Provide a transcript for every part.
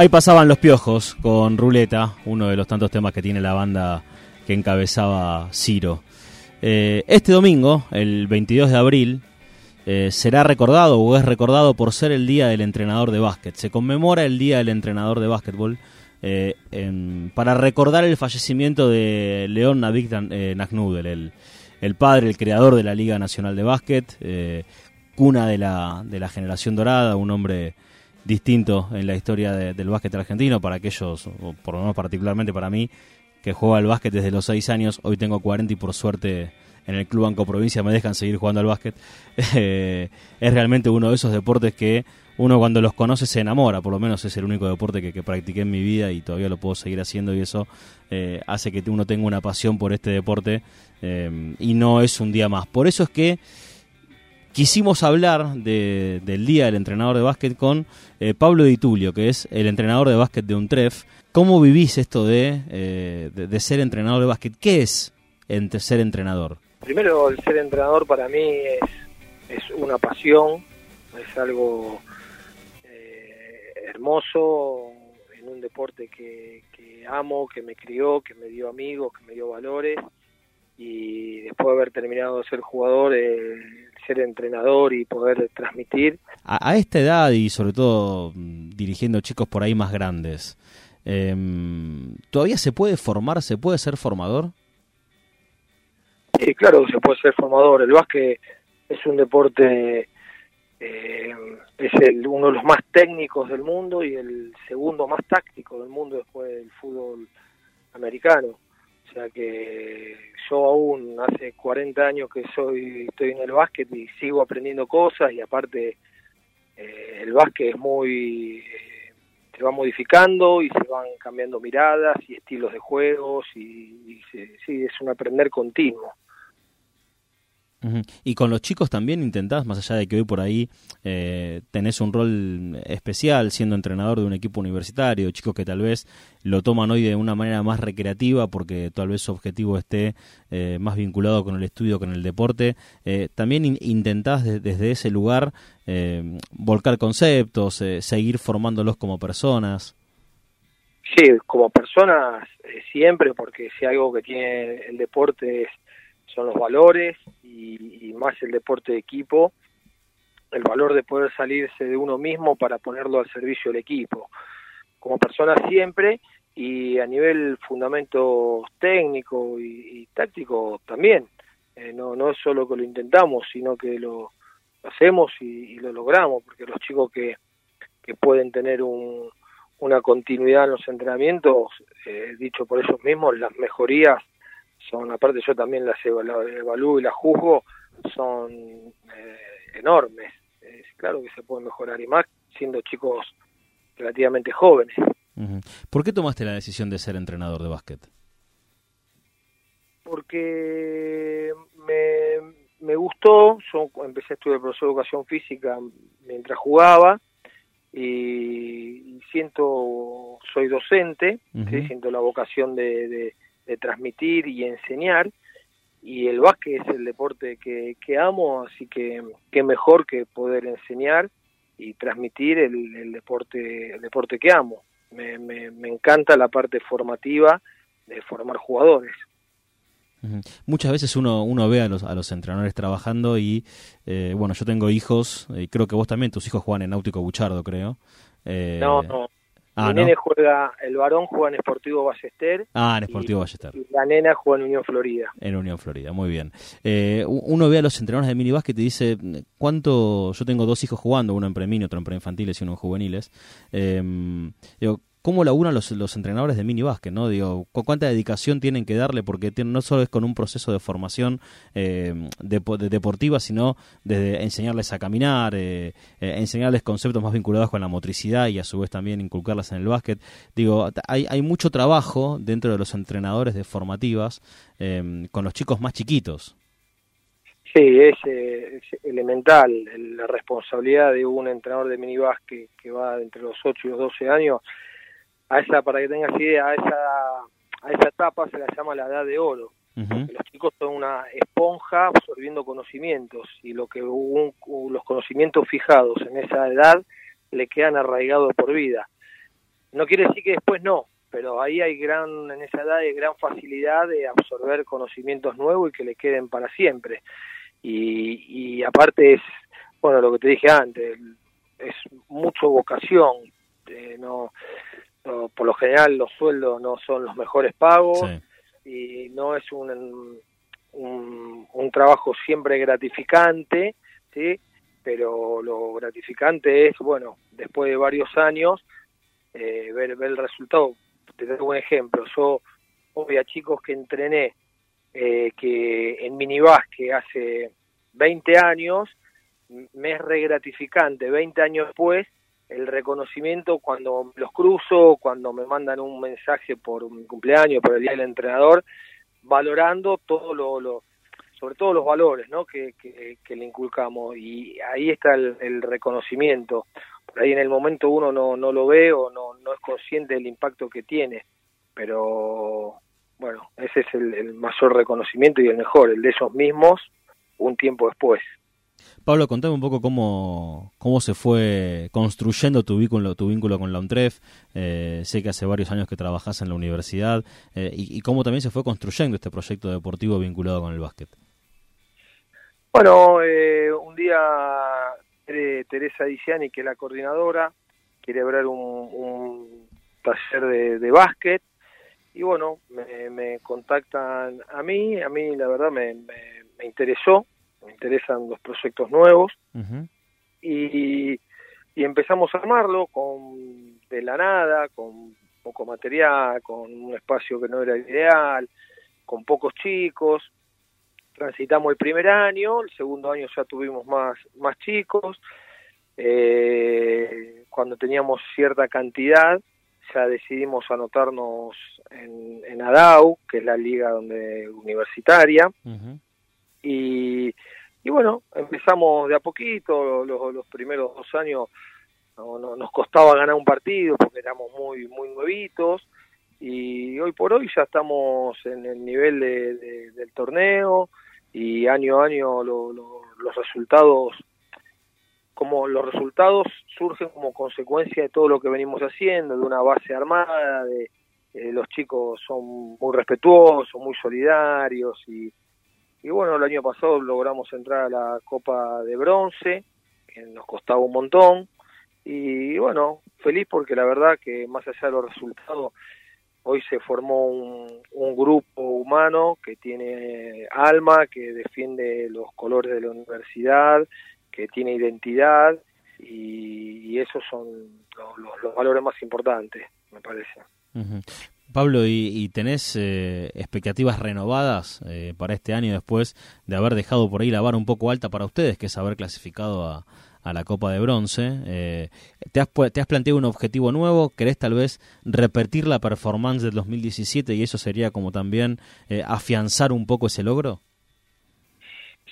Ahí pasaban los piojos con Ruleta, uno de los tantos temas que tiene la banda que encabezaba Ciro. Eh, este domingo, el 22 de abril, eh, será recordado o es recordado por ser el Día del Entrenador de Básquet. Se conmemora el Día del Entrenador de Básquetbol eh, para recordar el fallecimiento de León Navik Nagnudel, el, padre, el creador de la Liga Nacional de Básquet, cuna de la, de la generación dorada, un hombre distinto en la historia del básquet argentino para aquellos, o por lo menos particularmente para mí, que juega al básquet desde los 6 años. Hoy tengo 40 y por suerte en el Club Banco Provincia me dejan seguir jugando al básquet. Eh, es realmente uno de esos deportes que uno cuando los conoce se enamora, por lo menos es el único deporte que, practiqué en mi vida y todavía lo puedo seguir haciendo y eso eh, hace que uno tenga una pasión por este deporte eh, y no es un día más. Por eso es que quisimos hablar del Día del Entrenador de Básquet con eh, Pablo Di Tulio, que es el entrenador de básquet de UNTREF. ¿Cómo vivís esto eh, de, de, ser entrenador de básquet? ¿Qué es ser entrenador? Primero, el ser entrenador para mí es, es una pasión, es algo eh, hermoso en un deporte que, que amo, que me crió, que me dio amigos, que me dio valores y después de haber terminado de ser jugador, ser entrenador y poder transmitir. A, esta edad y sobre todo mm, dirigiendo chicos por ahí más grandes, em, ¿todavía se puede formar, se puede ser formador? Sí, claro se puede ser formador. El básquet es un deporte, eh, es el, uno de los más técnicos del mundo y el segundo más táctico del mundo después del fútbol americano. O sea que yo aún hace 40 años que soy estoy en el básquet y sigo aprendiendo cosas y aparte eh, el básquet es muy eh, se va modificando y se van cambiando miradas y estilos de juegos y, sí es un aprender continuo y con los chicos también intentás, más allá de que hoy por ahí eh, tenés un rol especial siendo entrenador de un equipo universitario, chicos que tal vez lo toman hoy de una manera más recreativa porque tal vez su objetivo esté eh, más vinculado con el estudio, con el deporte, eh, también intentás desde ese lugar volcar conceptos, seguir formándolos como personas. Sí, como personas siempre, porque si algo que tiene el deporte es son los valores y, más el deporte de equipo, el valor de poder salirse de uno mismo para ponerlo al servicio del equipo. Como persona siempre y a nivel fundamento técnico y, táctico también. Eh, no, no es solo que lo intentamos, sino que lo, hacemos y, lo logramos, porque los chicos que, que pueden tener un, una continuidad en los entrenamientos, eh, dicho por ellos mismos, las mejorías son, aparte yo también las evalúo y las juzgo, son eh, enormes. claro que se puede mejorar y más siendo chicos relativamente jóvenes. ¿Por qué tomaste la decisión de ser entrenador de básquet? Porque me, me gustó, yo empecé a estudiar profesor de educación física mientras jugaba y, siento, soy docente, siento la vocación de de transmitir y enseñar y el básquet es el deporte que, que amo, así que qué mejor que poder enseñar y transmitir el, deporte el deporte que amo. Me, me, me, encanta la parte formativa de formar jugadores. Muchas veces uno, uno ve a los, a los entrenadores trabajando y, eh, bueno, yo tengo hijos, y creo que vos también, tus hijos juegan en Náutico Buchardo, creo. Eh, no, no, Ah, nene juega, el varón juega en Sportivo Ballester. Ah, en Sportivo Ballester. Y la nena juega en Unión Florida. En Unión Florida, muy bien. Eh, uno ve a los entrenadores de minibásquet y dice, ¿cuánto? Yo tengo dos hijos jugando, uno en premini, otro en preinfantiles y uno en juveniles. Eh, digo, cómo laburan los, los entrenadores de mini básquet, ¿no? Digo, cuánta dedicación tienen que darle, porque no solo es con un proceso de formación eh, deportiva, sino desde enseñarles a caminar, eh, eh, enseñarles conceptos más vinculados con la motricidad y a su vez también inculcarlas en el básquet. Digo, hay, hay mucho trabajo dentro de los entrenadores de formativas con los chicos más chiquitos. Sí, es, elemental la responsabilidad de un entrenador de mini básquet que va entre los 8 y los 12 años a esa, para que tengas idea, a esa, a esa etapa se la llama la edad de oro. Los chicos son una esponja absorbiendo conocimientos y lo que los conocimientos fijados en esa edad le quedan arraigados por vida. no quiere decir que después no, pero ahí hay gran, en esa edad hay gran facilidad de absorber conocimientos nuevos y que le queden para siempre. Y, y aparte es, bueno, lo que te dije antes, es mucho vocación, eh, no, por lo general los sueldos no son los mejores pagos y no es un, un, un, trabajo siempre gratificante, ¿sí? pero lo gratificante es, bueno, después de varios años, eh, ver, ver el resultado. Te doy un ejemplo, yo hoy a chicos que entrené eh, que en minibásquet hace 20 años, me es re gratificante, 20 años después, el reconocimiento cuando los cruzo, cuando me mandan un mensaje por un cumpleaños, por el día del entrenador, valorando todo lo, sobre todo los valores ¿no? que, que, le inculcamos y ahí está el, reconocimiento. Por ahí en el momento uno no, no lo ve o no, no es consciente del impacto que tiene, pero bueno, ese es el mayor reconocimiento y el mejor, el de esos mismos un tiempo después. Pablo, contame un poco cómo, cómo se fue construyendo tu vínculo, tu vínculo con la UNTREF. Eh, sé que hace varios años que trabajas en la universidad eh, y, cómo también se fue construyendo este proyecto deportivo vinculado con el básquet. Bueno, eh, un día Teresa Diciani, que es la coordinadora, quiere abrir un, taller de, básquet y bueno, me, contactan a mí, a mí la verdad me interesó me interesan los proyectos nuevos y, y, empezamos a armarlo con de la nada, con poco material, con un espacio que no era ideal, con pocos chicos. Transitamos el primer año, el segundo año ya tuvimos más, más chicos. Eh, cuando teníamos cierta cantidad, ya decidimos anotarnos en, en ADAU, que es la liga donde universitaria y, y bueno, empezamos de a poquito, los, primeros dos años no, nos costaba ganar un partido porque éramos muy, muy nuevitos. Y hoy por hoy ya estamos en el nivel de, del torneo y año a año los resultados como los resultados surgen como consecuencia de todo lo que venimos haciendo, de una base armada, de los chicos son muy respetuosos, muy solidarios y, y bueno, el año pasado logramos entrar a la Copa de Bronce, que nos costaba un montón. Y bueno, feliz porque la verdad que más allá de los resultados, hoy se formó un, grupo humano que tiene alma, que defiende los colores de la universidad, que tiene identidad y, esos son los, valores más importantes, me parece. Pablo, ¿y, tenés eh, expectativas renovadas eh, para este año después de haber dejado por ahí la vara un poco alta para ustedes, que es haber clasificado a, la Copa de Bronce? Eh, ¿te, has, ¿te, has, planteado un objetivo nuevo? ¿Querés tal vez repetir la performance del 2017 y eso sería como también afianzar un poco ese logro?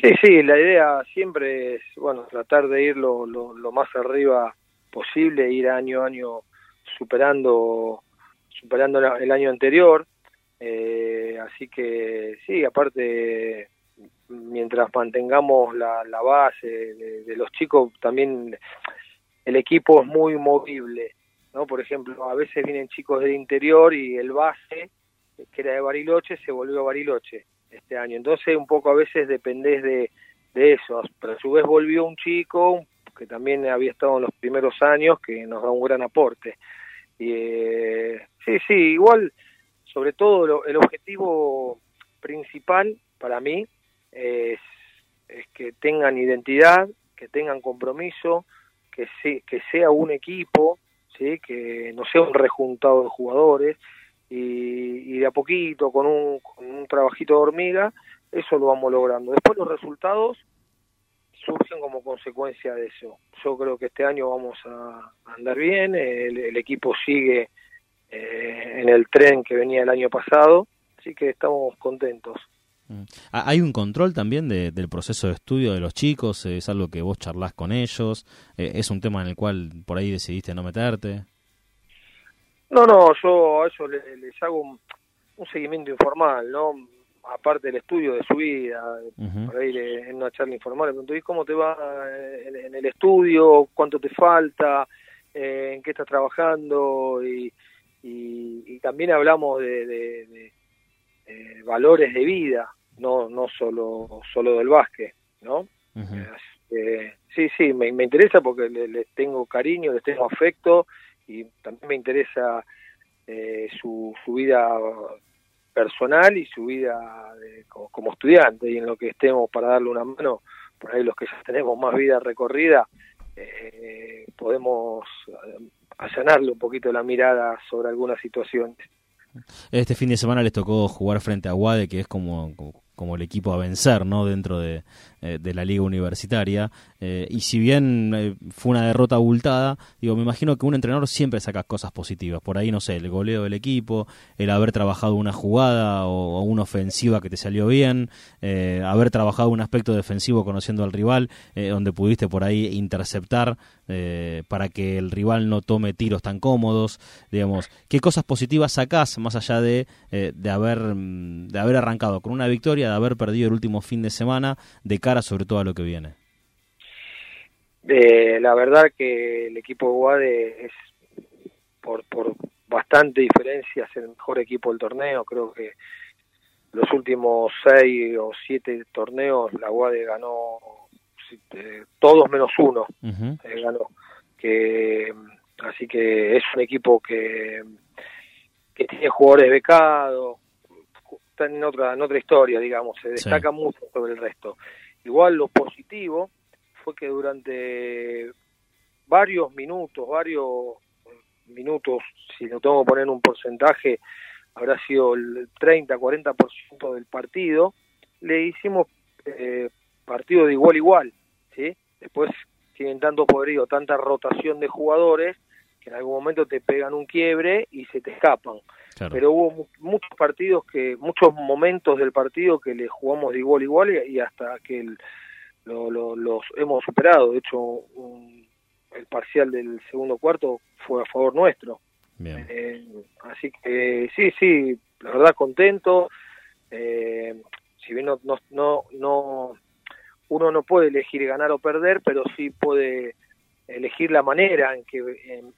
Sí, sí, la idea siempre es, bueno, tratar de ir lo, lo, lo más arriba posible, ir año a año superando superando el año anterior. Eh, así que sí, aparte, mientras mantengamos la, la base de, los chicos, también el equipo es muy movible. ¿no? Por ejemplo, a veces vienen chicos del interior y el base, que era de Bariloche, se volvió a Bariloche este año. Entonces, un poco a veces dependés de, de eso. Pero a su vez volvió un chico que también había estado en los primeros años, que nos da un gran aporte. Y, eh, sí, sí, igual, sobre todo el objetivo principal para mí es, que tengan identidad, que tengan compromiso, que, que sea un equipo, ¿sí? que no sea un rejuntado de jugadores y, y de a poquito, con un, con un trabajito de hormiga, eso lo vamos logrando. Después los resultados surgen como consecuencia de eso. Yo creo que este año vamos a andar bien, el, equipo sigue eh, en el tren que venía el año pasado, así que estamos contentos. Mm. Ah, ¿Hay un control también del proceso de estudio de los chicos? ¿Es algo que vos charlas con ellos? Eh, ¿Es un tema en el cual por ahí decidiste no meterte? No, no, yo a ellos les, hago un, un, seguimiento informal, ¿no? aparte del estudio de su vida, por ahí en una charla informal, le pregunto, ¿y cómo te va en, el estudio? ¿Cuánto te falta? eh, en qué estás trabajando y, y, también hablamos de, valores de vida, no no solo solo del básquet, ¿no? sí, sí, me, me interesa porque les tengo cariño, les tengo afecto y también me interesa eh, su, su vida personal y su vida como, estudiante y en lo que estemos para darle una mano, por ahí los que ya tenemos más vida recorrida, eh, podemos eh, allanarle un poquito la mirada sobre algunas situaciones. Este fin de semana les tocó jugar frente a Guade, que es como, como el equipo a vencer no dentro de, eh, de la liga universitaria. Eh, y si bien eh, fue una derrota abultada digo me imagino que un entrenador siempre saca cosas positivas. Por ahí no sé el goleo del equipo el haber trabajado una jugada o, una ofensiva que te salió bien haber trabajado un aspecto defensivo conociendo al rival donde pudiste por ahí interceptar para que el rival no tome tiros tan cómodos digamos. Qué cosas positivas sacás más allá de de haber mm, de haber arrancado con una victoria de haber perdido el último fin de semana de cara sobre todo a lo que viene? Eh, la verdad que el equipo de Guade es por, por bastante diferencias el mejor equipo del torneo. Creo que los últimos seis o siete torneos la Guade ganó eh, todos menos uno. Eh, ganó. Que, así que es un equipo que, que tiene jugadores becados, está en otra, en otra historia, digamos, se destaca mucho sobre el resto. Igual lo positivo fue que durante varios minutos, varios minutos, si lo tengo que poner un porcentaje, habrá sido el 30-40% del partido, le hicimos eh, partido de igual igual, ¿sí? Después tienen tanto poderío, tanta rotación de jugadores, que en algún momento te pegan un quiebre y se te escapan. Pero hubo muchos partidos que, muchos momentos del partido que le jugamos de igual a igual y, hasta que los hemos superado. De hecho, el parcial del segundo cuarto fue a favor nuestro. Eh, así que sí, sí, la verdad contento. Eh, si bien no, no, no, uno no puede elegir ganar o perder, pero sí puede elegir la manera en que,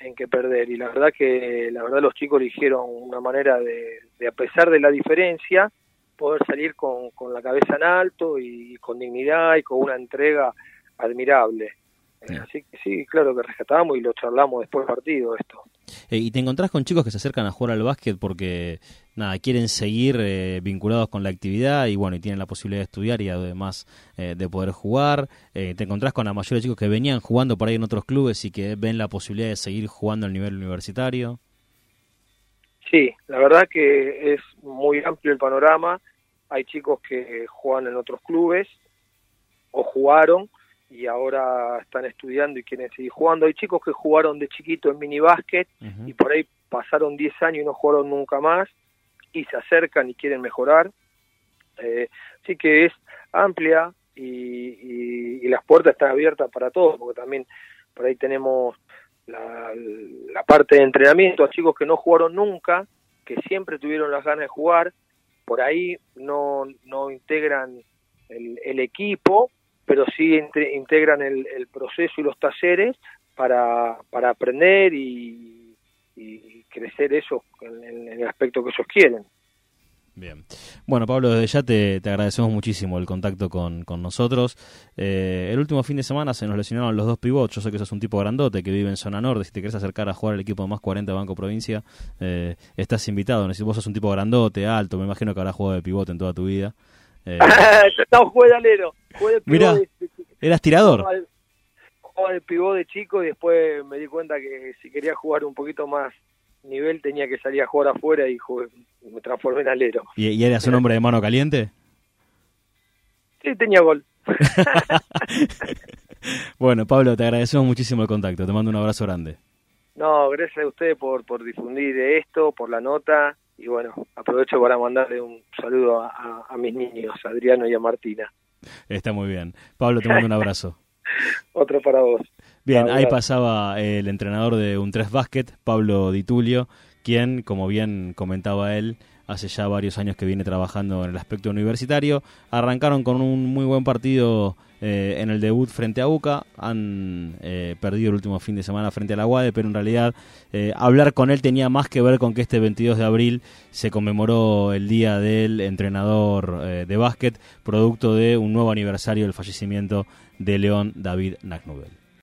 en, que perder. Y la verdad que la verdad los chicos eligieron una manera de, a pesar de la diferencia poder salir con, con la cabeza en alto y con dignidad y con una entrega admirable así que sí claro que rescatamos y lo charlamos después del partido esto. Eh, y te encontrás con chicos que se acercan a jugar al básquet porque nada quieren seguir eh, vinculados con la actividad y bueno y tienen la posibilidad de estudiar y además eh, de poder jugar te encontrás con la mayoría de chicos que venían jugando por ahí en otros clubes y que ven la posibilidad de seguir jugando al nivel universitario sí la verdad que es muy amplio el panorama. Hay chicos que juegan en otros clubes o jugaron y ahora están estudiando y quieren seguir jugando. Hay chicos que jugaron de chiquito en mini básquet y por ahí pasaron 10 años y no jugaron nunca más y se acercan y quieren mejorar. Eh, así que es amplia y, y, las puertas están abiertas para todos, porque también por ahí tenemos la, la parte de entrenamiento a chicos que no jugaron nunca, que siempre tuvieron las ganas de jugar, por ahí no, no integran el, el equipo, pero sí integran el, proceso y los talleres para, para aprender y, crecer eso en, el aspecto que ellos quieren. Bien. Bueno, Pablo, desde ya te, agradecemos muchísimo el contacto con, nosotros. Eh, el último fin de semana se nos lesionaron los dos pivots. Yo sé que sos un tipo grandote que vive en zona norte. Si te querés acercar a jugar al equipo de más 40 de Banco Provincia, eh, estás invitado. Vos sos un tipo grandote, alto. Me imagino que habrás jugado de pivote en toda tu vida. Eh, no, jugué de alero. Mira, eras tirador. Jugaba de pivot de chico y después me di cuenta que si quería jugar un poquito más nivel tenía que salir a jugar afuera y me transformé en alero. ¿Y, ¿Y, eras un hombre de mano caliente? Sí, tenía gol. bueno, Pablo, te agradecemos muchísimo el contacto. Te mando un abrazo grande. No, gracias a usted por, por difundir esto, por la nota y bueno, aprovecho para mandarle un saludo a, mis niños, a Adriano y a Martina. Está muy bien. Pablo, te mando un abrazo. Otro para vos. Bien, ahí pasaba el entrenador de un tres básquet, Pablo Di Tulio, quien, como bien comentaba él, hace ya varios años que viene trabajando en el aspecto universitario. Arrancaron con un muy buen partido eh, en el debut frente a UCA. Han eh, perdido el último fin de semana frente a la UADE, pero en realidad hablar con él tenía más que ver con que este 22 de abril se conmemoró el día del entrenador de básquet, producto de un nuevo aniversario del fallecimiento de León David Nagnubel.